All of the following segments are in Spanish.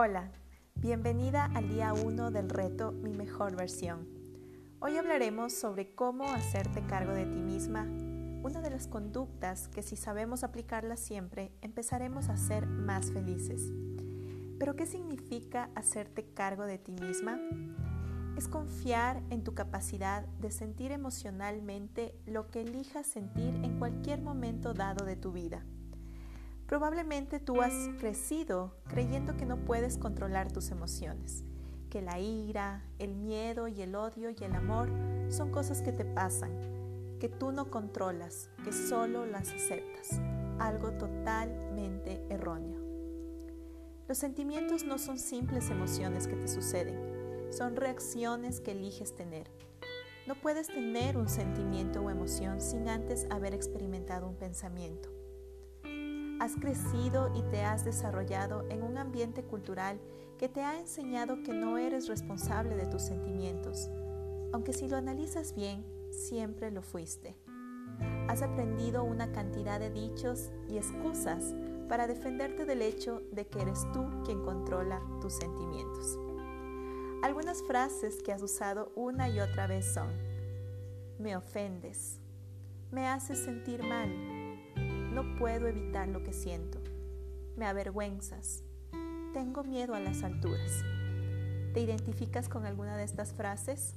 Hola, bienvenida al día 1 del reto Mi mejor versión. Hoy hablaremos sobre cómo hacerte cargo de ti misma, una de las conductas que si sabemos aplicarla siempre empezaremos a ser más felices. Pero ¿qué significa hacerte cargo de ti misma? Es confiar en tu capacidad de sentir emocionalmente lo que elijas sentir en cualquier momento dado de tu vida Probablemente tú has crecido creyendo que no puedes controlar tus emociones, que la ira, el miedo y el odio y el amor son cosas que te pasan, que tú no controlas, que solo las aceptas, algo totalmente erróneo. Los sentimientos no son simples emociones que te suceden, son reacciones que eliges tener. No puedes tener un sentimiento o emoción sin antes haber experimentado un pensamiento. Has crecido y te has desarrollado en un ambiente cultural que te ha enseñado que no eres responsable de tus sentimientos, aunque si lo analizas bien, siempre lo fuiste. Has aprendido una cantidad de dichos y excusas para defenderte del hecho de que eres tú quien controla tus sentimientos. Algunas frases que has usado una y otra vez son, me ofendes, me haces sentir mal, no puedo evitar lo que siento. Me avergüenzas. Tengo miedo a las alturas. ¿Te identificas con alguna de estas frases?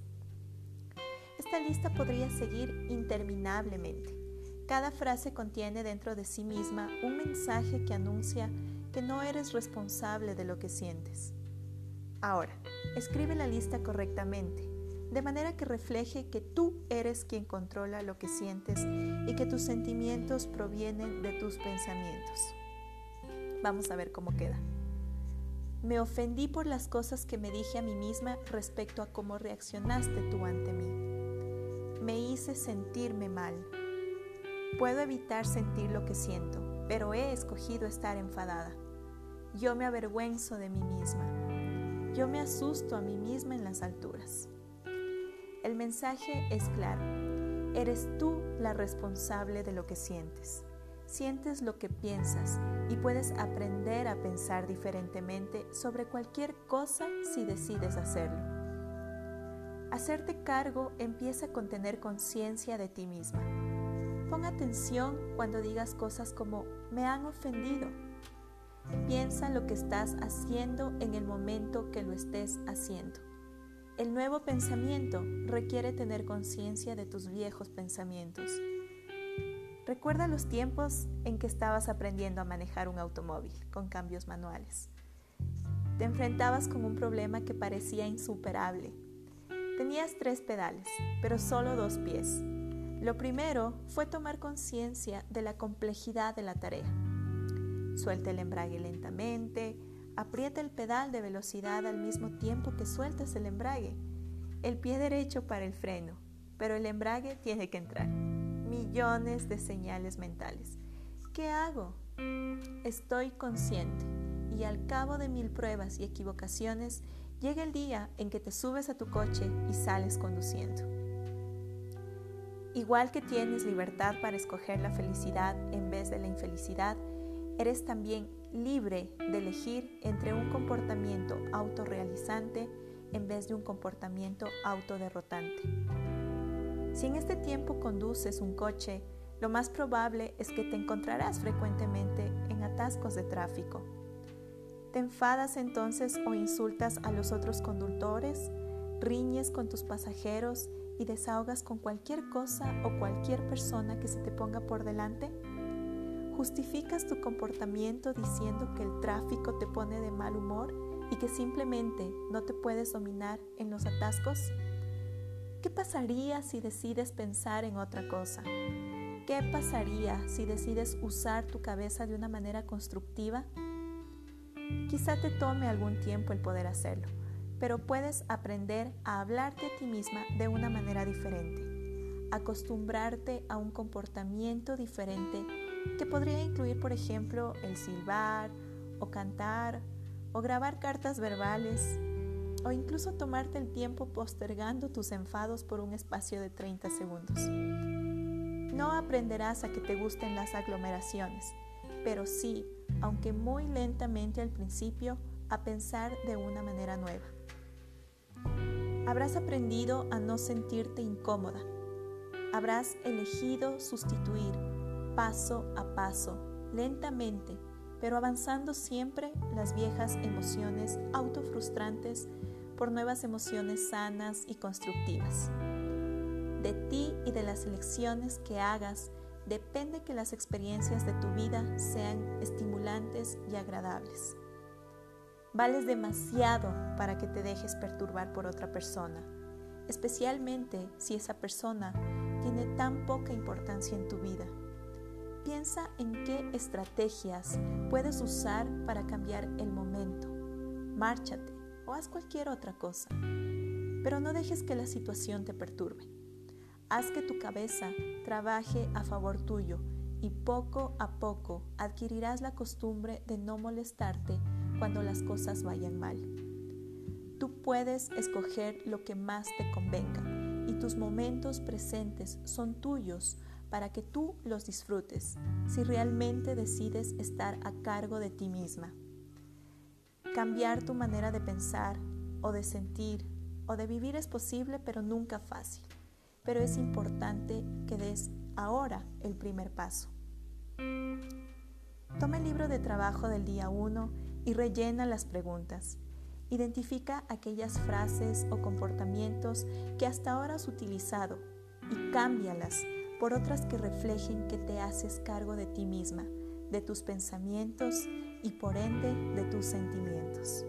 Esta lista podría seguir interminablemente. Cada frase contiene dentro de sí misma un mensaje que anuncia que no eres responsable de lo que sientes. Ahora, escribe la lista correctamente de manera que refleje que tú eres quien controla lo que sientes y que tus sentimientos provienen de tus pensamientos. Vamos a ver cómo queda. Me ofendí por las cosas que me dije a mí misma respecto a cómo reaccionaste tú ante mí. Me hice sentirme mal. Puedo evitar sentir lo que siento, pero he escogido estar enfadada. Yo me avergüenzo de mí misma. Yo me asusto a mí misma en las alturas. El mensaje es claro. Eres tú la responsable de lo que sientes. Sientes lo que piensas y puedes aprender a pensar diferentemente sobre cualquier cosa si decides hacerlo. Hacerte cargo empieza con tener conciencia de ti misma. Pon atención cuando digas cosas como me han ofendido. Piensa lo que estás haciendo en el momento que lo estés haciendo. El nuevo pensamiento requiere tener conciencia de tus viejos pensamientos. Recuerda los tiempos en que estabas aprendiendo a manejar un automóvil con cambios manuales. Te enfrentabas con un problema que parecía insuperable. Tenías tres pedales, pero solo dos pies. Lo primero fue tomar conciencia de la complejidad de la tarea. Suelta el embrague lentamente, Aprieta el pedal de velocidad al mismo tiempo que sueltas el embrague. El pie derecho para el freno, pero el embrague tiene que entrar. Millones de señales mentales. ¿Qué hago? Estoy consciente y al cabo de mil pruebas y equivocaciones llega el día en que te subes a tu coche y sales conduciendo. Igual que tienes libertad para escoger la felicidad en vez de la infelicidad, eres también libre de elegir entre un comportamiento autorrealizante en vez de un comportamiento autoderrotante. Si en este tiempo conduces un coche, lo más probable es que te encontrarás frecuentemente en atascos de tráfico. Te enfadas entonces o insultas a los otros conductores, riñes con tus pasajeros y desahogas con cualquier cosa o cualquier persona que se te ponga por delante. ¿Justificas tu comportamiento diciendo que el tráfico te pone de mal humor y que simplemente no te puedes dominar en los atascos? ¿Qué pasaría si decides pensar en otra cosa? ¿Qué pasaría si decides usar tu cabeza de una manera constructiva? Quizá te tome algún tiempo el poder hacerlo, pero puedes aprender a hablarte a ti misma de una manera diferente, acostumbrarte a un comportamiento diferente que podría incluir, por ejemplo, el silbar o cantar o grabar cartas verbales o incluso tomarte el tiempo postergando tus enfados por un espacio de 30 segundos. No aprenderás a que te gusten las aglomeraciones, pero sí, aunque muy lentamente al principio, a pensar de una manera nueva. Habrás aprendido a no sentirte incómoda. Habrás elegido sustituir paso a paso, lentamente, pero avanzando siempre las viejas emociones autofrustrantes por nuevas emociones sanas y constructivas. De ti y de las elecciones que hagas depende que las experiencias de tu vida sean estimulantes y agradables. Vales demasiado para que te dejes perturbar por otra persona, especialmente si esa persona tiene tan poca importancia en tu vida. Piensa en qué estrategias puedes usar para cambiar el momento. Márchate o haz cualquier otra cosa. Pero no dejes que la situación te perturbe. Haz que tu cabeza trabaje a favor tuyo y poco a poco adquirirás la costumbre de no molestarte cuando las cosas vayan mal. Tú puedes escoger lo que más te convenga y tus momentos presentes son tuyos para que tú los disfrutes si realmente decides estar a cargo de ti misma. Cambiar tu manera de pensar o de sentir o de vivir es posible pero nunca fácil pero es importante que des ahora el primer paso. Toma el libro de trabajo del día 1 y rellena las preguntas. Identifica aquellas frases o comportamientos que hasta ahora has utilizado y cámbialas por otras que reflejen que te haces cargo de ti misma, de tus pensamientos y por ende de tus sentimientos.